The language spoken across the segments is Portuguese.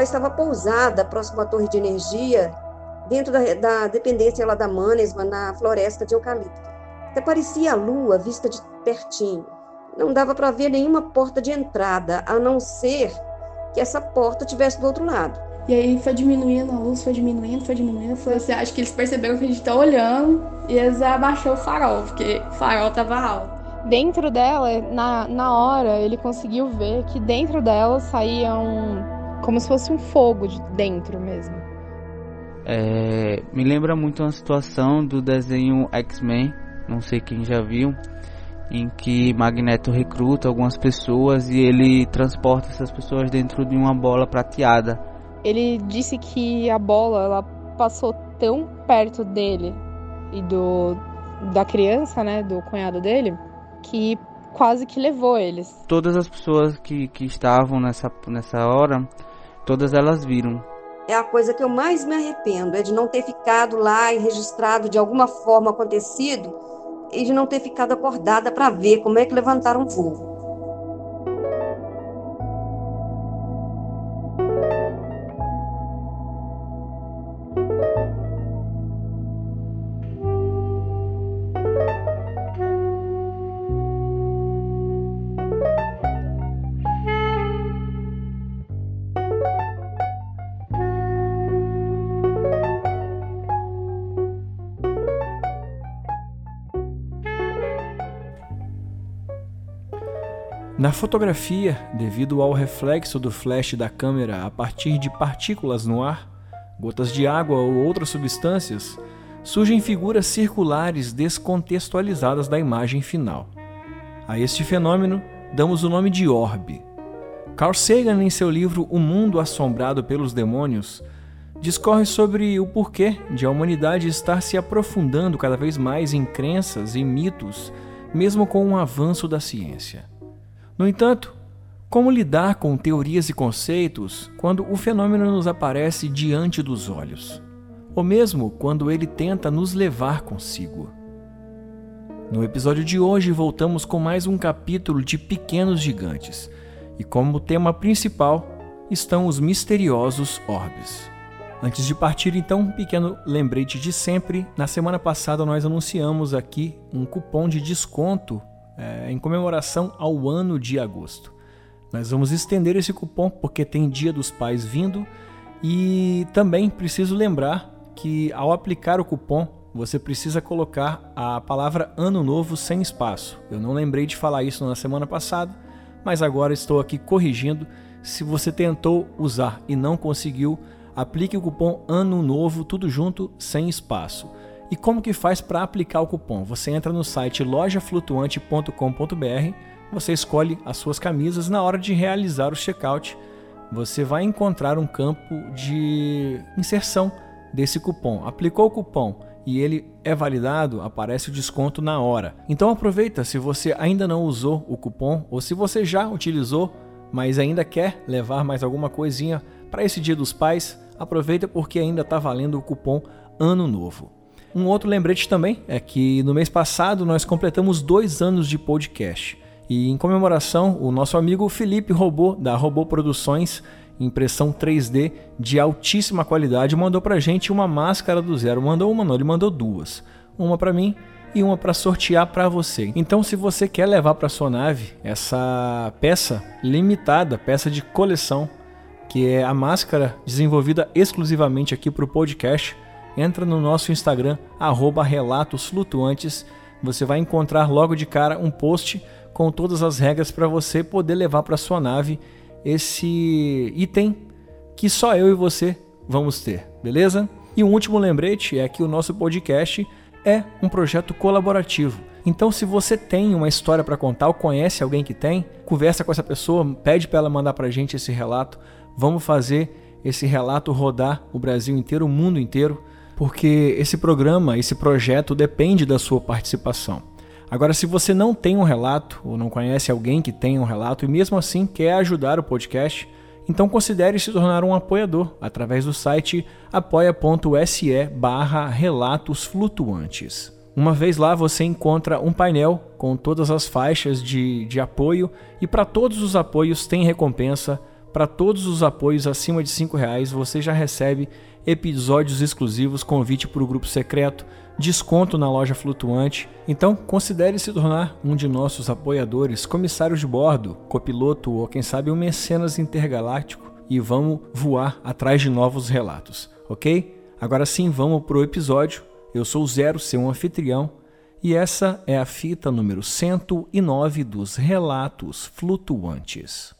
ela estava pousada próximo à torre de energia, dentro da, da dependência lá da Manesma, na floresta de eucalipto. Até parecia a lua vista de pertinho. Não dava para ver nenhuma porta de entrada, a não ser que essa porta tivesse do outro lado. E aí foi diminuindo, a luz foi diminuindo, foi diminuindo. Foi assim, acho que eles perceberam que a gente tá olhando e eles abaixou o farol, porque o farol tava alto. Dentro dela, na, na hora, ele conseguiu ver que dentro dela saía um. Como se fosse um fogo de dentro mesmo. É, me lembra muito uma situação do desenho X-Men, não sei quem já viu, em que Magneto recruta algumas pessoas e ele transporta essas pessoas dentro de uma bola prateada. Ele disse que a bola ela passou tão perto dele e do da criança, né, do cunhado dele, que quase que levou eles. Todas as pessoas que, que estavam nessa, nessa hora, todas elas viram. É a coisa que eu mais me arrependo, é de não ter ficado lá e registrado de alguma forma acontecido e de não ter ficado acordada para ver como é que levantaram voo. Na fotografia, devido ao reflexo do flash da câmera a partir de partículas no ar, gotas de água ou outras substâncias, surgem figuras circulares descontextualizadas da imagem final. A este fenômeno damos o nome de orbe. Carl Sagan, em seu livro O Mundo Assombrado pelos Demônios, discorre sobre o porquê de a humanidade estar se aprofundando cada vez mais em crenças e mitos, mesmo com o avanço da ciência. No entanto, como lidar com teorias e conceitos quando o fenômeno nos aparece diante dos olhos? Ou mesmo quando ele tenta nos levar consigo? No episódio de hoje, voltamos com mais um capítulo de Pequenos Gigantes, e como tema principal estão os misteriosos orbes. Antes de partir, então, um pequeno lembrete de sempre. Na semana passada, nós anunciamos aqui um cupom de desconto é, em comemoração ao ano de agosto. Nós vamos estender esse cupom porque tem Dia dos Pais vindo e também preciso lembrar que ao aplicar o cupom você precisa colocar a palavra Ano Novo sem espaço. Eu não lembrei de falar isso na semana passada, mas agora estou aqui corrigindo. Se você tentou usar e não conseguiu, aplique o cupom Ano Novo tudo junto sem espaço. E como que faz para aplicar o cupom? Você entra no site lojaflutuante.com.br, você escolhe as suas camisas na hora de realizar o checkout. Você vai encontrar um campo de inserção desse cupom. Aplicou o cupom e ele é validado, aparece o desconto na hora. Então aproveita se você ainda não usou o cupom ou se você já utilizou, mas ainda quer levar mais alguma coisinha para esse Dia dos Pais, aproveita porque ainda está valendo o cupom Ano Novo. Um outro lembrete também é que no mês passado nós completamos dois anos de podcast. E em comemoração, o nosso amigo Felipe Robô, da Robô Produções, impressão 3D de altíssima qualidade, mandou pra gente uma máscara do zero. Mandou uma, não, ele mandou duas. Uma para mim e uma para sortear para você. Então, se você quer levar para sua nave essa peça limitada, peça de coleção, que é a máscara desenvolvida exclusivamente aqui para o podcast, entra no nosso Instagram, arroba Relatos Flutuantes. Você vai encontrar logo de cara um post com todas as regras para você poder levar para sua nave esse item que só eu e você vamos ter, beleza? E um último lembrete é que o nosso podcast é um projeto colaborativo. Então, se você tem uma história para contar ou conhece alguém que tem, conversa com essa pessoa, pede para ela mandar para a gente esse relato. Vamos fazer esse relato rodar o Brasil inteiro, o mundo inteiro porque esse programa, esse projeto depende da sua participação. Agora, se você não tem um relato ou não conhece alguém que tem um relato e mesmo assim quer ajudar o podcast, então considere se tornar um apoiador através do site apoia.se barra relatos flutuantes. Uma vez lá você encontra um painel com todas as faixas de, de apoio e para todos os apoios tem recompensa Para todos os apoios acima de R$ reais, você já recebe episódios exclusivos, convite para o grupo secreto, desconto na loja flutuante. Então, considere se tornar um de nossos apoiadores, comissários de bordo, copiloto ou quem sabe um mecenas intergaláctico e vamos voar atrás de novos relatos, ok? Agora sim, vamos para o episódio. Eu sou o Zero, seu anfitrião, e essa é a fita número 109 dos Relatos Flutuantes.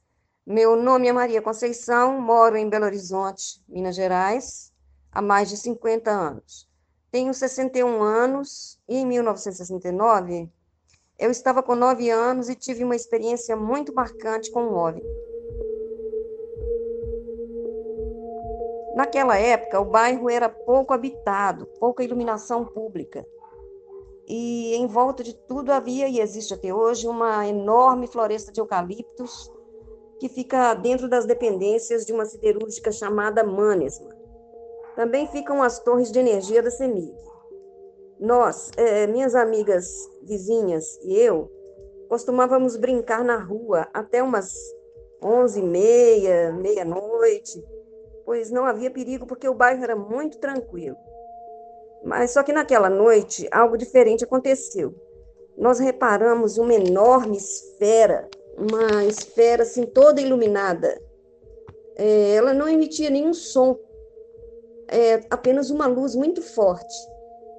Meu nome é Maria Conceição, moro em Belo Horizonte, Minas Gerais, há mais de 50 anos. Tenho 61 anos e em 1969 eu estava com 9 anos e tive uma experiência muito marcante com o OVNI. Naquela época, o bairro era pouco habitado, pouca iluminação pública. E em volta de tudo havia e existe até hoje uma enorme floresta de eucaliptos que fica dentro das dependências de uma siderúrgica chamada Manesma. Também ficam as torres de energia da CEMIG. Nós, é, minhas amigas vizinhas e eu, costumávamos brincar na rua até umas onze e meia, meia-noite, pois não havia perigo porque o bairro era muito tranquilo. Mas só que naquela noite algo diferente aconteceu. Nós reparamos uma enorme esfera uma esfera assim toda iluminada. É, ela não emitia nenhum som, é, apenas uma luz muito forte.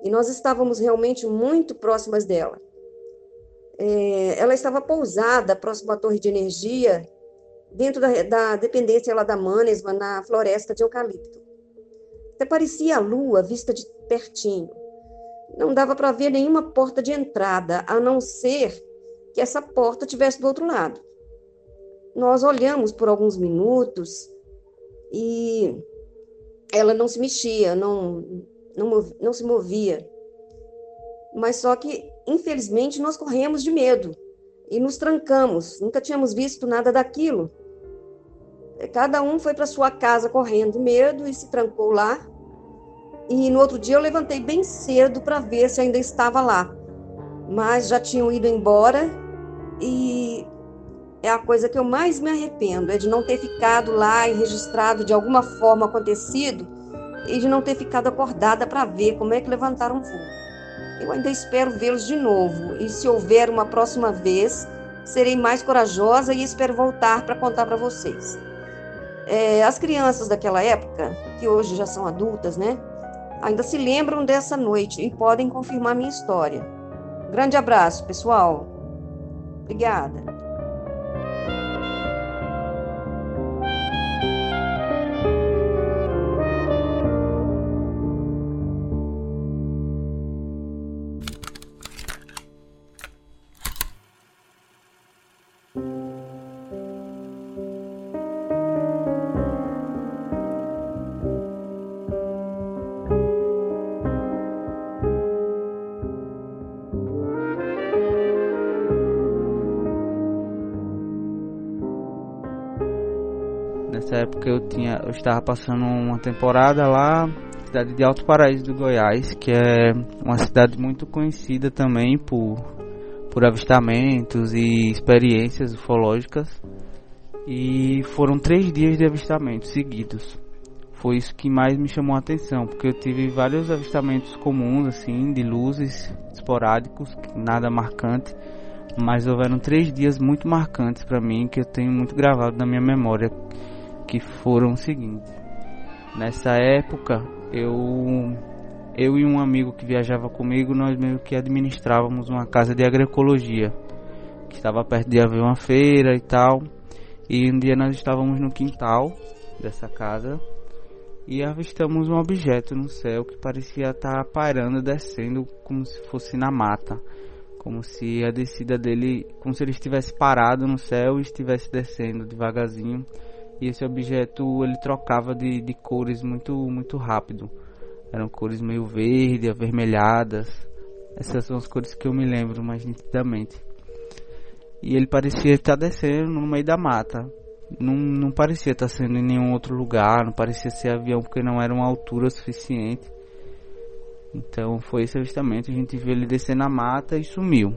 E nós estávamos realmente muito próximas dela. É, ela estava pousada próximo à torre de energia, dentro da, da dependência lá da Manesma, na floresta de eucalipto. Até parecia a lua vista de pertinho. Não dava para ver nenhuma porta de entrada, a não ser que essa porta tivesse do outro lado. Nós olhamos por alguns minutos e ela não se mexia, não, não, não se movia. Mas só que, infelizmente, nós corremos de medo e nos trancamos. Nunca tínhamos visto nada daquilo. Cada um foi para sua casa correndo medo e se trancou lá. E no outro dia eu levantei bem cedo para ver se ainda estava lá. Mas já tinham ido embora e é a coisa que eu mais me arrependo, é de não ter ficado lá e registrado de alguma forma acontecido e de não ter ficado acordada para ver como é que levantaram voo. Eu ainda espero vê-los de novo e se houver uma próxima vez, serei mais corajosa e espero voltar para contar para vocês. É, as crianças daquela época, que hoje já são adultas, né, ainda se lembram dessa noite e podem confirmar minha história. Grande abraço, pessoal. Obrigada. Época eu tinha, eu estava passando uma temporada lá, cidade de Alto Paraíso do Goiás, que é uma cidade muito conhecida também por por avistamentos e experiências ufológicas. E foram três dias de avistamentos seguidos. Foi isso que mais me chamou a atenção, porque eu tive vários avistamentos comuns, assim, de luzes esporádicos, nada marcante, mas houveram três dias muito marcantes para mim que eu tenho muito gravado na minha memória que foram o seguinte. Nessa época, eu eu e um amigo que viajava comigo, nós meio que administrávamos uma casa de agroecologia, que estava perto de haver uma feira e tal. E um dia nós estávamos no quintal dessa casa e avistamos um objeto no céu que parecia estar pairando, descendo como se fosse na mata, como se a descida dele, como se ele estivesse parado no céu e estivesse descendo devagarzinho e esse objeto ele trocava de, de cores muito muito rápido. Eram cores meio verde, avermelhadas. Essas são as cores que eu me lembro mais nitidamente. E ele parecia estar descendo no meio da mata. Não, não parecia estar sendo em nenhum outro lugar, não parecia ser avião porque não era uma altura suficiente. Então foi esse avistamento, a gente viu ele descer na mata e sumiu.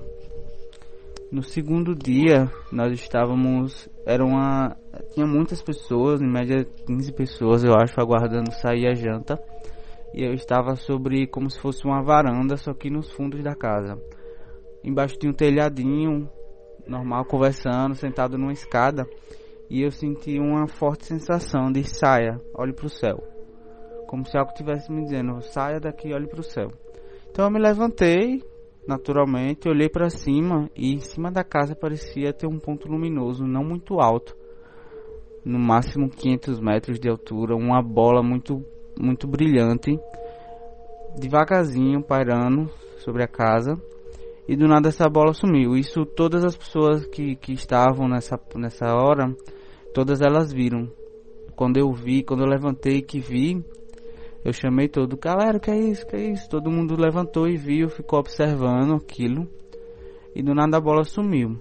No segundo dia, nós estávamos. Era uma. Tinha muitas pessoas, em média 15 pessoas, eu acho, aguardando sair a janta. E eu estava sobre como se fosse uma varanda, só que nos fundos da casa. Embaixo tinha um telhadinho, normal, conversando, sentado numa escada. E eu senti uma forte sensação de saia, olhe para o céu. Como se algo estivesse me dizendo, saia daqui, olhe para o céu. Então eu me levantei, naturalmente, olhei para cima e em cima da casa parecia ter um ponto luminoso, não muito alto, no máximo 500 metros de altura, uma bola muito, muito brilhante, devagarzinho pairando sobre a casa. E do nada essa bola sumiu. Isso todas as pessoas que, que estavam nessa, nessa hora, todas elas viram. Quando eu vi, quando eu levantei que vi, eu chamei todo, galera, que é isso, que é isso? Todo mundo levantou e viu, ficou observando aquilo. E do nada a bola sumiu.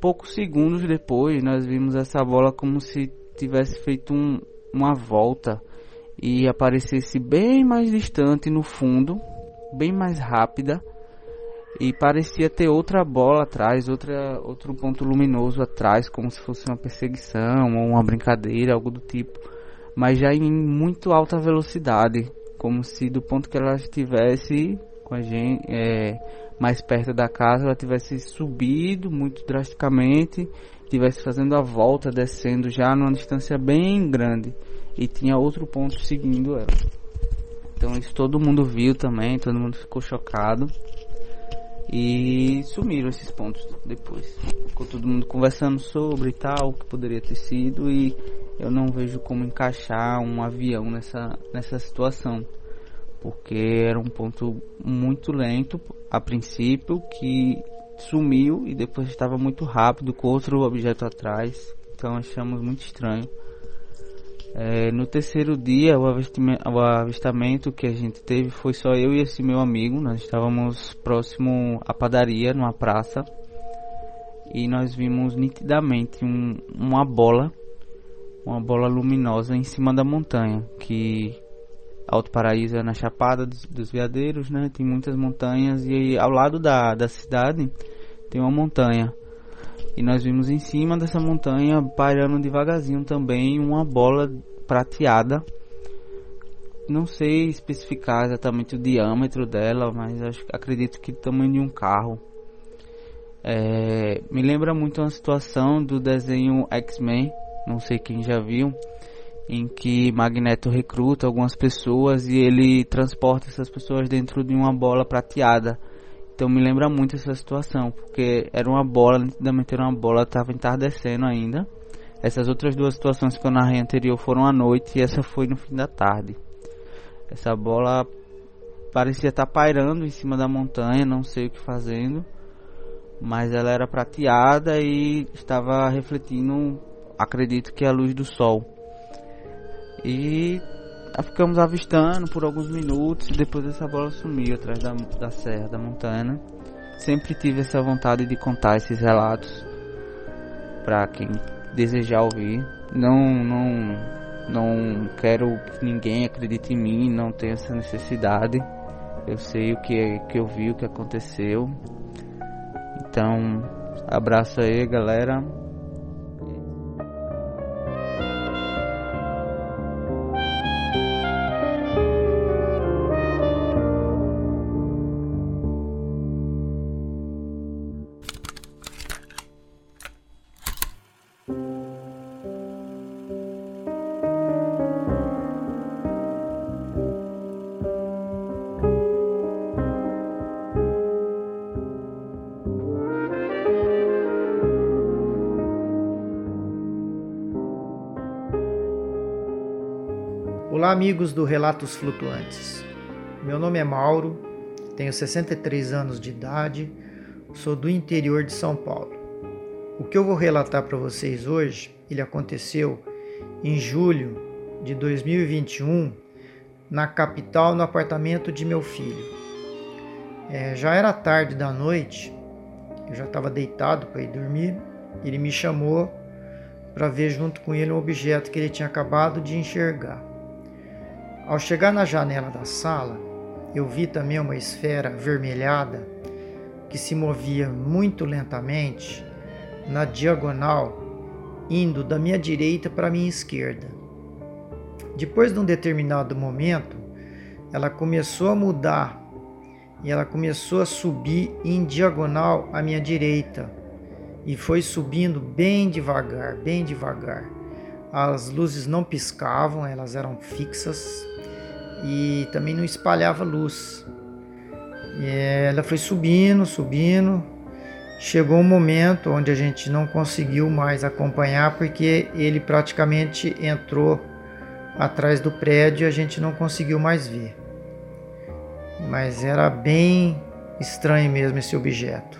Poucos segundos depois, nós vimos essa bola como se tivesse feito um, uma volta e aparecesse bem mais distante no fundo, bem mais rápida. E parecia ter outra bola atrás, outra, outro ponto luminoso atrás, como se fosse uma perseguição ou uma brincadeira, algo do tipo mas já em muito alta velocidade, como se do ponto que ela estivesse com a gente é, mais perto da casa, ela tivesse subido muito drasticamente, tivesse fazendo a volta, descendo já numa distância bem grande e tinha outro ponto seguindo ela. Então isso todo mundo viu também, todo mundo ficou chocado. E sumiram esses pontos depois. Ficou todo mundo conversando sobre tal, o que poderia ter sido e eu não vejo como encaixar um avião nessa, nessa situação. Porque era um ponto muito lento a princípio, que sumiu e depois estava muito rápido com outro objeto atrás. Então achamos muito estranho. É, no terceiro dia, o avistamento, o avistamento, que a gente teve foi só eu e esse meu amigo. Nós estávamos próximo à padaria, numa praça, e nós vimos nitidamente um, uma bola uma bola luminosa em cima da montanha, que Alto Paraíso é na Chapada dos, dos Veadeiros, né? Tem muitas montanhas e ao lado da, da cidade tem uma montanha. E nós vimos em cima dessa montanha, pairando devagarzinho também, uma bola prateada. Não sei especificar exatamente o diâmetro dela, mas acho, acredito que tamanho de um carro. É, me lembra muito uma situação do desenho X-Men, não sei quem já viu, em que Magneto recruta algumas pessoas e ele transporta essas pessoas dentro de uma bola prateada. Então me lembra muito essa situação, porque era uma bola, nitidamente era uma bola, estava entardecendo ainda. Essas outras duas situações que eu narrei anterior foram à noite e essa foi no fim da tarde. Essa bola parecia estar pairando em cima da montanha, não sei o que fazendo, mas ela era prateada e estava refletindo acredito que a luz do sol. E ficamos avistando por alguns minutos e depois essa bola sumiu atrás da, da serra, da montanha. Sempre tive essa vontade de contar esses relatos para quem desejar ouvir. Não, não, não quero que ninguém acredite em mim, não tenho essa necessidade. Eu sei o que, é, que eu vi, o que aconteceu. Então, abraço aí, galera. Olá, amigos do Relatos Flutuantes. Meu nome é Mauro, tenho 63 anos de idade, sou do interior de São Paulo. O que eu vou relatar para vocês hoje, ele aconteceu em julho de 2021, na capital, no apartamento de meu filho. É, já era tarde da noite, eu já estava deitado para ir dormir. Ele me chamou para ver junto com ele um objeto que ele tinha acabado de enxergar. Ao chegar na janela da sala, eu vi também uma esfera avermelhada que se movia muito lentamente na diagonal, indo da minha direita para a minha esquerda. Depois de um determinado momento, ela começou a mudar e ela começou a subir em diagonal à minha direita e foi subindo bem devagar, bem devagar. As luzes não piscavam, elas eram fixas e também não espalhava luz. E ela foi subindo, subindo. Chegou um momento onde a gente não conseguiu mais acompanhar porque ele praticamente entrou atrás do prédio e a gente não conseguiu mais ver. Mas era bem estranho mesmo esse objeto.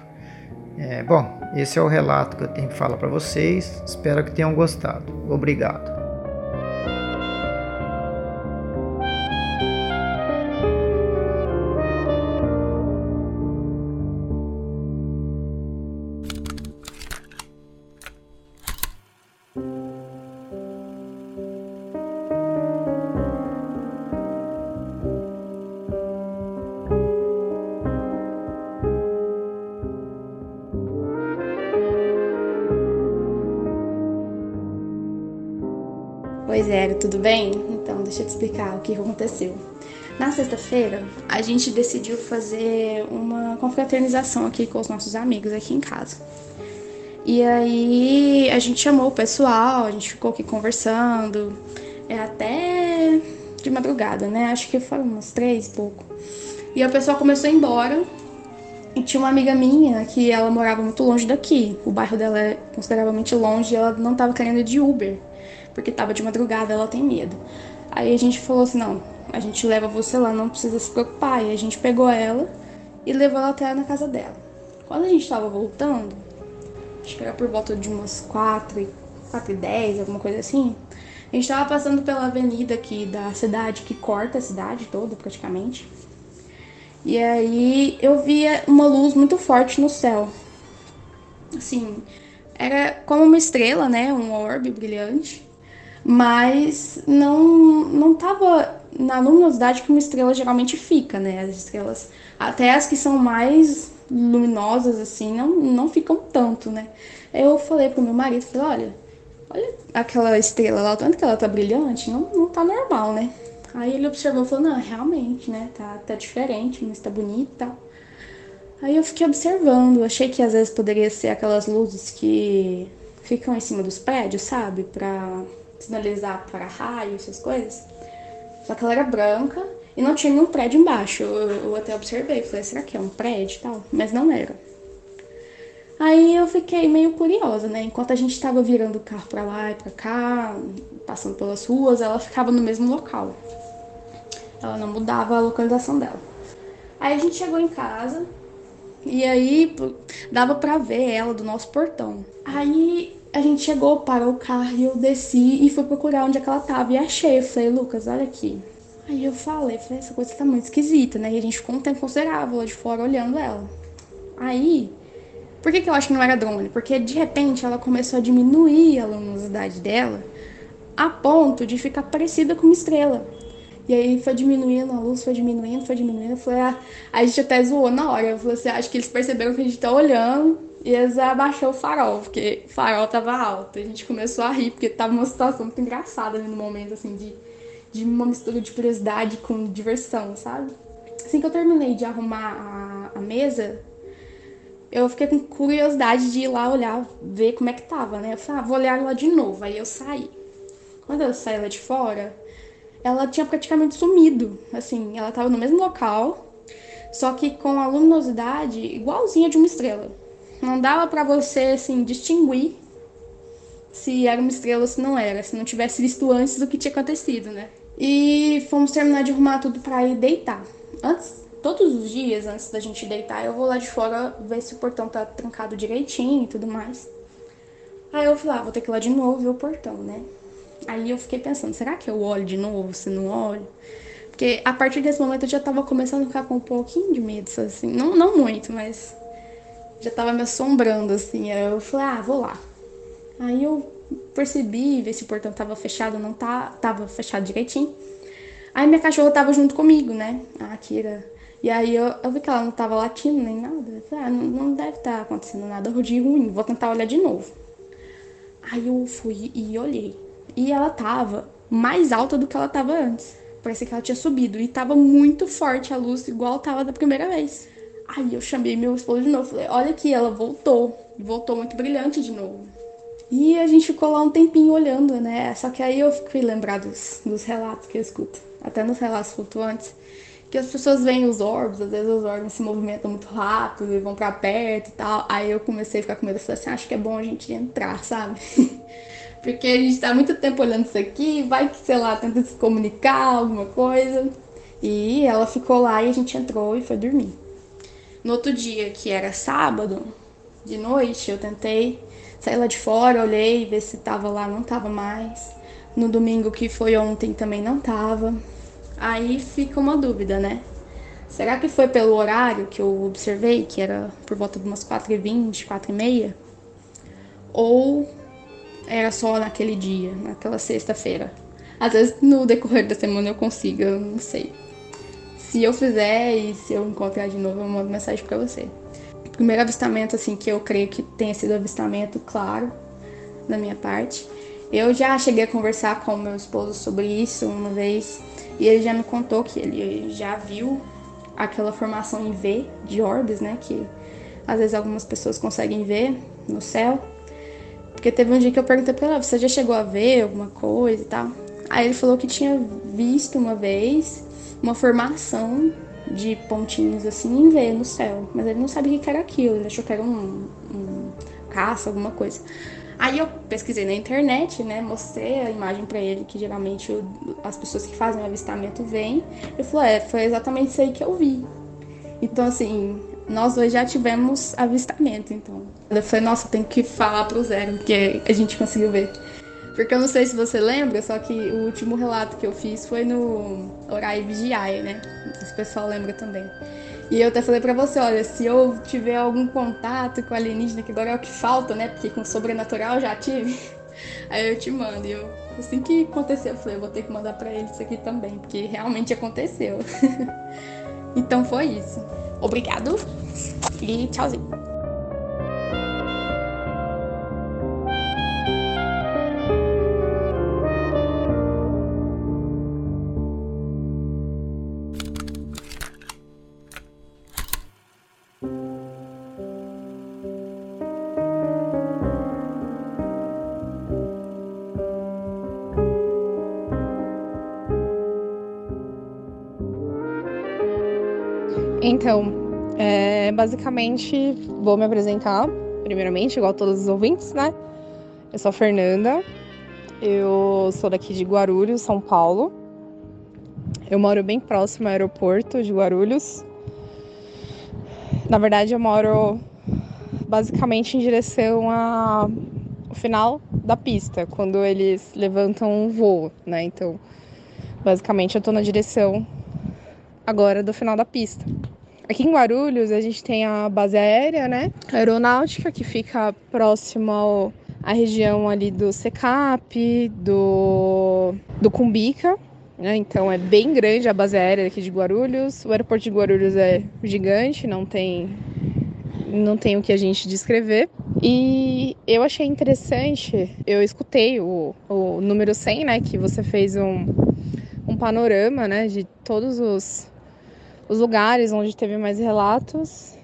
É, bom, esse é o relato que eu tenho que falar para vocês. Espero que tenham gostado. Obrigado. Tudo bem? Então, deixa eu te explicar o que aconteceu. Na sexta-feira, a gente decidiu fazer uma confraternização aqui com os nossos amigos aqui em casa. E aí a gente chamou o pessoal, a gente ficou aqui conversando, é até de madrugada, né? Acho que foram umas três pouco. E o pessoal começou a ir embora. E tinha uma amiga minha que ela morava muito longe daqui. O bairro dela é consideravelmente longe e ela não estava querendo ir de Uber porque tava de madrugada, ela tem medo. Aí a gente falou assim: não, a gente leva você lá, não precisa se preocupar. E a gente pegou ela e levou ela até na casa dela. Quando a gente tava voltando, acho que era por volta de umas 4 e, 4 e 10, alguma coisa assim. A gente tava passando pela avenida aqui da cidade, que corta a cidade toda praticamente. E aí eu via uma luz muito forte no céu. Assim, era como uma estrela, né? Um orbe brilhante mas não não estava na luminosidade que uma estrela geralmente fica, né? As estrelas, até as que são mais luminosas assim, não, não ficam tanto, né? Eu falei pro meu marido, falei, olha, olha aquela estrela lá, tanto que ela tá brilhante, não, não tá normal, né? Aí ele observou e falou, não, realmente, né, tá, tá diferente, mas tá bonito e tal. Aí eu fiquei observando, achei que às vezes poderia ser aquelas luzes que ficam em cima dos prédios, sabe? Pra sinalizar para raio, essas coisas. Só que ela era branca e não tinha nenhum prédio embaixo. Eu, eu até observei, falei, será que é um prédio e tal? Mas não era. Aí eu fiquei meio curiosa, né? Enquanto a gente estava virando o carro para lá e para cá, passando pelas ruas, ela ficava no mesmo local. Ela não mudava a localização dela. Aí a gente chegou em casa e aí dava para ver ela do nosso portão. Aí a gente chegou, parou o carro e eu desci e fui procurar onde é que ela tava. E achei. Eu falei, Lucas, olha aqui. Aí eu falei, falei, essa coisa tá muito esquisita, né? E a gente ficou um tempo considerável lá de fora olhando ela. Aí, por que, que eu acho que não era drone? Porque de repente ela começou a diminuir a luminosidade dela a ponto de ficar parecida com uma estrela. E aí foi diminuindo a luz, foi diminuindo, foi diminuindo. Falei, ah, a gente até zoou na hora. Eu falei assim, acho que eles perceberam que a gente tá olhando e eles abaixou o farol, porque o farol tava alto. A gente começou a rir, porque tava uma situação muito engraçada no momento, assim, de, de uma mistura de curiosidade com diversão, sabe? Assim que eu terminei de arrumar a, a mesa, eu fiquei com curiosidade de ir lá olhar, ver como é que tava, né? Eu falei, ah, vou olhar lá de novo. Aí eu saí. Quando eu saí lá de fora, ela tinha praticamente sumido. Assim, ela tava no mesmo local, só que com a luminosidade igualzinha de uma estrela. Não dava para você assim distinguir se era uma estrela ou se não era, se não tivesse visto antes do que tinha acontecido, né? E fomos terminar de arrumar tudo para ir deitar. Antes, todos os dias antes da gente deitar, eu vou lá de fora ver se o portão tá trancado direitinho e tudo mais. Aí eu falei, ah, vou ter que ir lá de novo ver o portão, né? Aí eu fiquei pensando, será que eu olho de novo, se não olho? Porque a partir desse momento eu já tava começando a ficar com um pouquinho de medo, assim. Não, não muito, mas já tava me assombrando, assim. Aí eu falei, ah, vou lá. Aí eu percebi, ver se o portão tava fechado, não tá, tava fechado direitinho. Aí minha cachorra tava junto comigo, né? A Kira. E aí eu, eu vi que ela não tava latindo nem nada. Eu falei, ah, não, não deve estar tá acontecendo nada de ruim, vou tentar olhar de novo. Aí eu fui e olhei. E ela tava mais alta do que ela tava antes. Parecia que ela tinha subido. E tava muito forte a luz, igual tava da primeira vez. Aí eu chamei meu esposo de novo. Falei, olha aqui, ela voltou. Voltou muito brilhante de novo. E a gente ficou lá um tempinho olhando, né? Só que aí eu fui lembrar dos, dos relatos que eu escuto. Até nos relatos flutuantes. Que as pessoas veem os orbes, às vezes os orbes se movimentam muito rápido e vão para perto e tal. Aí eu comecei a ficar com medo. Falei assim, acho que é bom a gente entrar, sabe? Porque a gente tá muito tempo olhando isso aqui, vai que, sei lá, tenta se comunicar, alguma coisa. E ela ficou lá e a gente entrou e foi dormir. No outro dia, que era sábado, de noite, eu tentei sair lá de fora, olhei, ver se tava lá, não tava mais. No domingo, que foi ontem, também não tava. Aí fica uma dúvida, né? Será que foi pelo horário que eu observei, que era por volta de umas 4h20, 4h30? Ou era só naquele dia, naquela sexta-feira. Às vezes no decorrer da semana eu consigo, eu não sei. Se eu fizer e se eu encontrar de novo, eu mando mensagem para você. O primeiro avistamento, assim, que eu creio que tenha sido avistamento, claro, da minha parte. Eu já cheguei a conversar com meu esposo sobre isso uma vez e ele já me contou que ele já viu aquela formação em V de orbes, né? Que às vezes algumas pessoas conseguem ver no céu. Porque teve um dia que eu perguntei pra ela, você já chegou a ver alguma coisa e tal? Aí ele falou que tinha visto uma vez uma formação de pontinhos assim em V no céu. Mas ele não sabia o que era aquilo, ele achou que era um, um caça, alguma coisa. Aí eu pesquisei na internet, né? Mostrei a imagem para ele, que geralmente as pessoas que fazem o avistamento veem. Ele falou, é, foi exatamente isso aí que eu vi. Então, assim, nós dois já tivemos avistamento, então. Eu falei, nossa, tem que falar pro Zero, porque a gente conseguiu ver. Porque eu não sei se você lembra, só que o último relato que eu fiz foi no Orai Vigiai, né? Esse pessoal lembra também. E eu até falei pra você, olha, se eu tiver algum contato com alienígena, que agora é o que falta, né? Porque com sobrenatural já tive. Aí eu te mando. E eu, assim que aconteceu, eu falei, eu vou ter que mandar pra ele isso aqui também, porque realmente aconteceu. então foi isso. Obrigado e tchauzinho. Então, é, basicamente, vou me apresentar, primeiramente, igual todos os ouvintes, né? Eu sou a Fernanda, eu sou daqui de Guarulhos, São Paulo. Eu moro bem próximo ao aeroporto de Guarulhos. Na verdade, eu moro basicamente em direção ao final da pista, quando eles levantam um voo, né? Então, basicamente, eu tô na direção agora do final da pista. Aqui em Guarulhos a gente tem a base aérea, né? Aeronáutica, que fica próximo ao, à região ali do Secap, do, do Cumbica, né? Então é bem grande a base aérea aqui de Guarulhos. O aeroporto de Guarulhos é gigante, não tem não tem o que a gente descrever. E eu achei interessante, eu escutei o, o número 100, né, que você fez um, um panorama, né, de todos os os lugares onde teve mais relatos.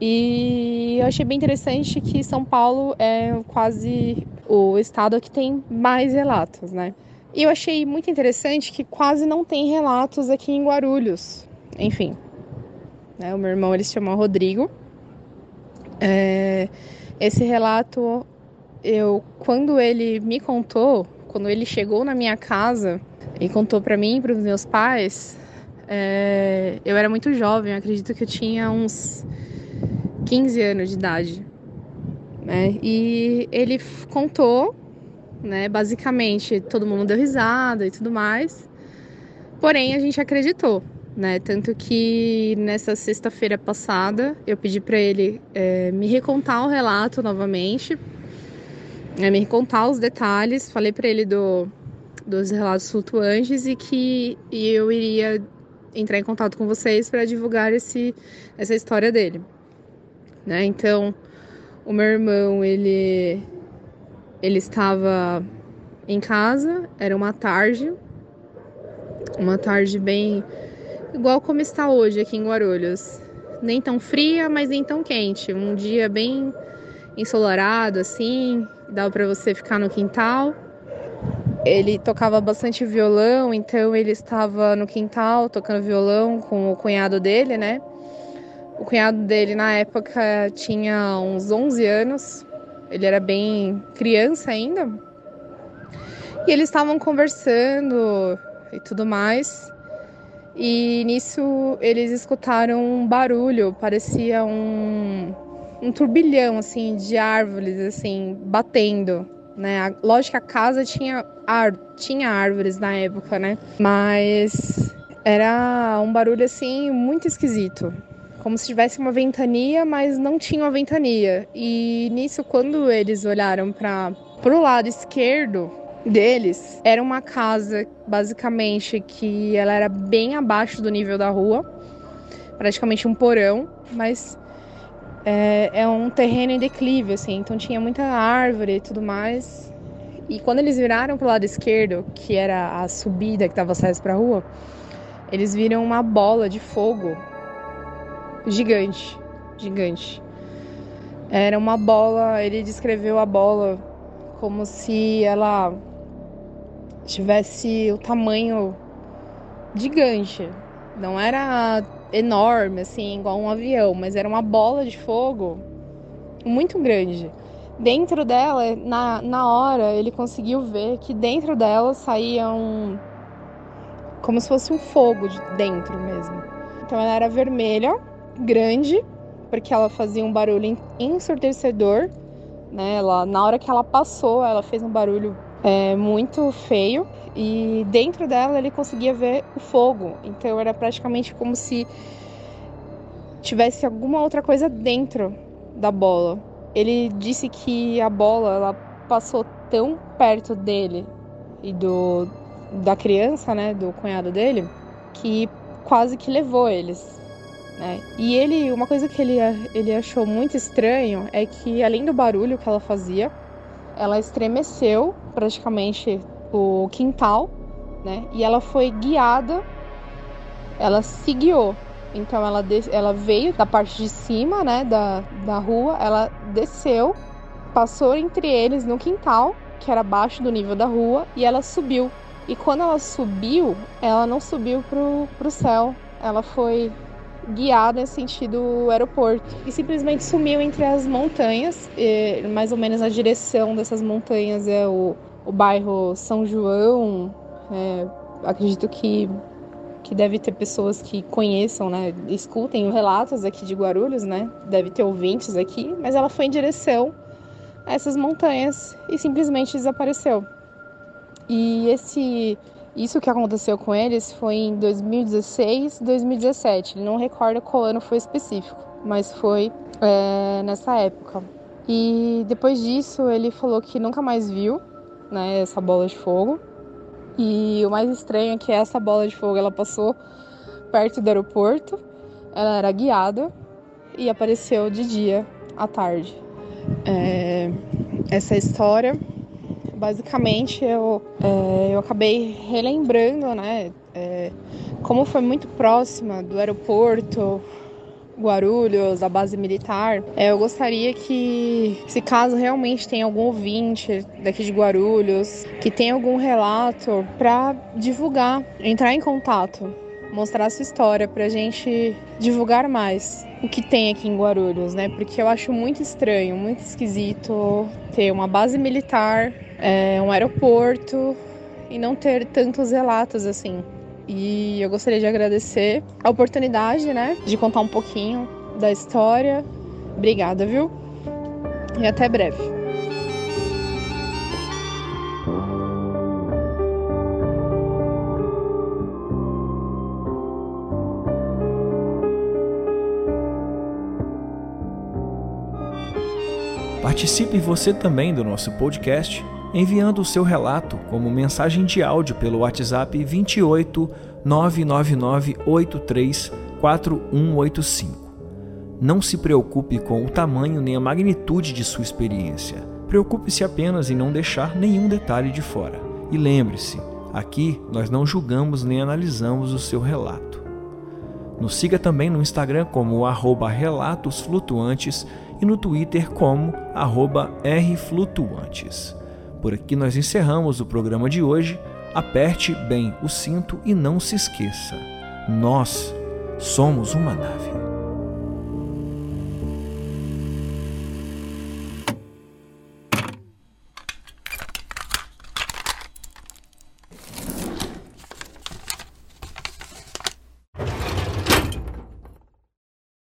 E eu achei bem interessante que São Paulo é quase o estado que tem mais relatos, né? E eu achei muito interessante que quase não tem relatos aqui em Guarulhos. Enfim, né? o meu irmão ele se chama Rodrigo. É, esse relato, eu quando ele me contou, quando ele chegou na minha casa e contou para mim, para os meus pais, é, eu era muito jovem, acredito que eu tinha uns 15 anos de idade. Né? E ele contou né? Basicamente, todo mundo deu risada e tudo mais. Porém, a gente acreditou, né? Tanto que nessa sexta-feira passada eu pedi para ele é, me recontar o relato novamente, é, me recontar os detalhes. Falei para ele do, dos relatos flutuantes e que eu iria entrar em contato com vocês para divulgar esse, essa história dele, né? Então, o meu irmão ele ele estava em casa, era uma tarde, uma tarde bem igual como está hoje aqui em Guarulhos. Nem tão fria, mas nem tão quente. Um dia bem ensolarado assim, dava para você ficar no quintal. Ele tocava bastante violão, então ele estava no quintal tocando violão com o cunhado dele, né? O cunhado dele na época tinha uns 11 anos, ele era bem criança ainda. E eles estavam conversando e tudo mais. E nisso eles escutaram um barulho, parecia um, um turbilhão assim de árvores assim batendo, né? Lógico que a casa tinha ar, tinha árvores na época, né? Mas era um barulho assim muito esquisito, como se tivesse uma ventania, mas não tinha uma ventania. E nisso quando eles olharam para pro lado esquerdo, deles era uma casa, basicamente, que ela era bem abaixo do nível da rua, praticamente um porão, mas é, é um terreno em declive, assim, então tinha muita árvore e tudo mais. E quando eles viraram pro lado esquerdo, que era a subida que estava acesso para a rua, eles viram uma bola de fogo gigante, gigante. Era uma bola, ele descreveu a bola como se ela tivesse o tamanho gigante. Não era enorme, assim, igual um avião, mas era uma bola de fogo muito grande. Dentro dela, na, na hora, ele conseguiu ver que dentro dela saía um. como se fosse um fogo de dentro mesmo. Então ela era vermelha, grande, porque ela fazia um barulho ensurdecedor. Né? Ela, na hora que ela passou, ela fez um barulho é, muito feio e dentro dela ele conseguia ver o fogo. Então era praticamente como se tivesse alguma outra coisa dentro da bola. Ele disse que a bola ela passou tão perto dele e do da criança, né, do cunhado dele, que quase que levou eles. Né? E ele, uma coisa que ele, ele achou muito estranho é que além do barulho que ela fazia, ela estremeceu praticamente o quintal, né? E ela foi guiada, ela se guiou. Então ela, ela veio da parte de cima, né, da, da rua, ela desceu, passou entre eles no quintal, que era abaixo do nível da rua, e ela subiu. E quando ela subiu, ela não subiu pro, pro céu, ela foi guiada em sentido aeroporto e simplesmente sumiu entre as montanhas. Mais ou menos a direção dessas montanhas é o, o bairro São João. É, acredito que que deve ter pessoas que conheçam, né, escutem relatos aqui de Guarulhos, né? Deve ter ouvintes aqui, mas ela foi em direção a essas montanhas e simplesmente desapareceu. E esse isso que aconteceu com eles foi em 2016, 2017. Ele não recorda qual ano foi específico, mas foi é, nessa época. E depois disso, ele falou que nunca mais viu né, essa bola de fogo. E o mais estranho é que essa bola de fogo ela passou perto do aeroporto, ela era guiada e apareceu de dia à tarde. É, essa história basicamente eu, é, eu acabei relembrando, né, é, como foi muito próxima do aeroporto, Guarulhos, a base militar. É, eu gostaria que, se caso realmente tem algum ouvinte daqui de Guarulhos, que tem algum relato, para divulgar, entrar em contato, mostrar sua história, para a gente divulgar mais o que tem aqui em Guarulhos, né? Porque eu acho muito estranho, muito esquisito ter uma base militar é, um aeroporto e não ter tantos relatos assim. E eu gostaria de agradecer a oportunidade, né, de contar um pouquinho da história. Obrigada, viu? E até breve. Participe você também do nosso podcast enviando o seu relato como mensagem de áudio pelo WhatsApp 28 999 83 4185. Não se preocupe com o tamanho nem a magnitude de sua experiência. Preocupe-se apenas em não deixar nenhum detalhe de fora. E lembre-se, aqui nós não julgamos nem analisamos o seu relato. Nos siga também no Instagram como arroba Relatos Flutuantes e no Twitter como Rflutuantes. Por aqui nós encerramos o programa de hoje. Aperte bem o cinto e não se esqueça: nós somos uma nave.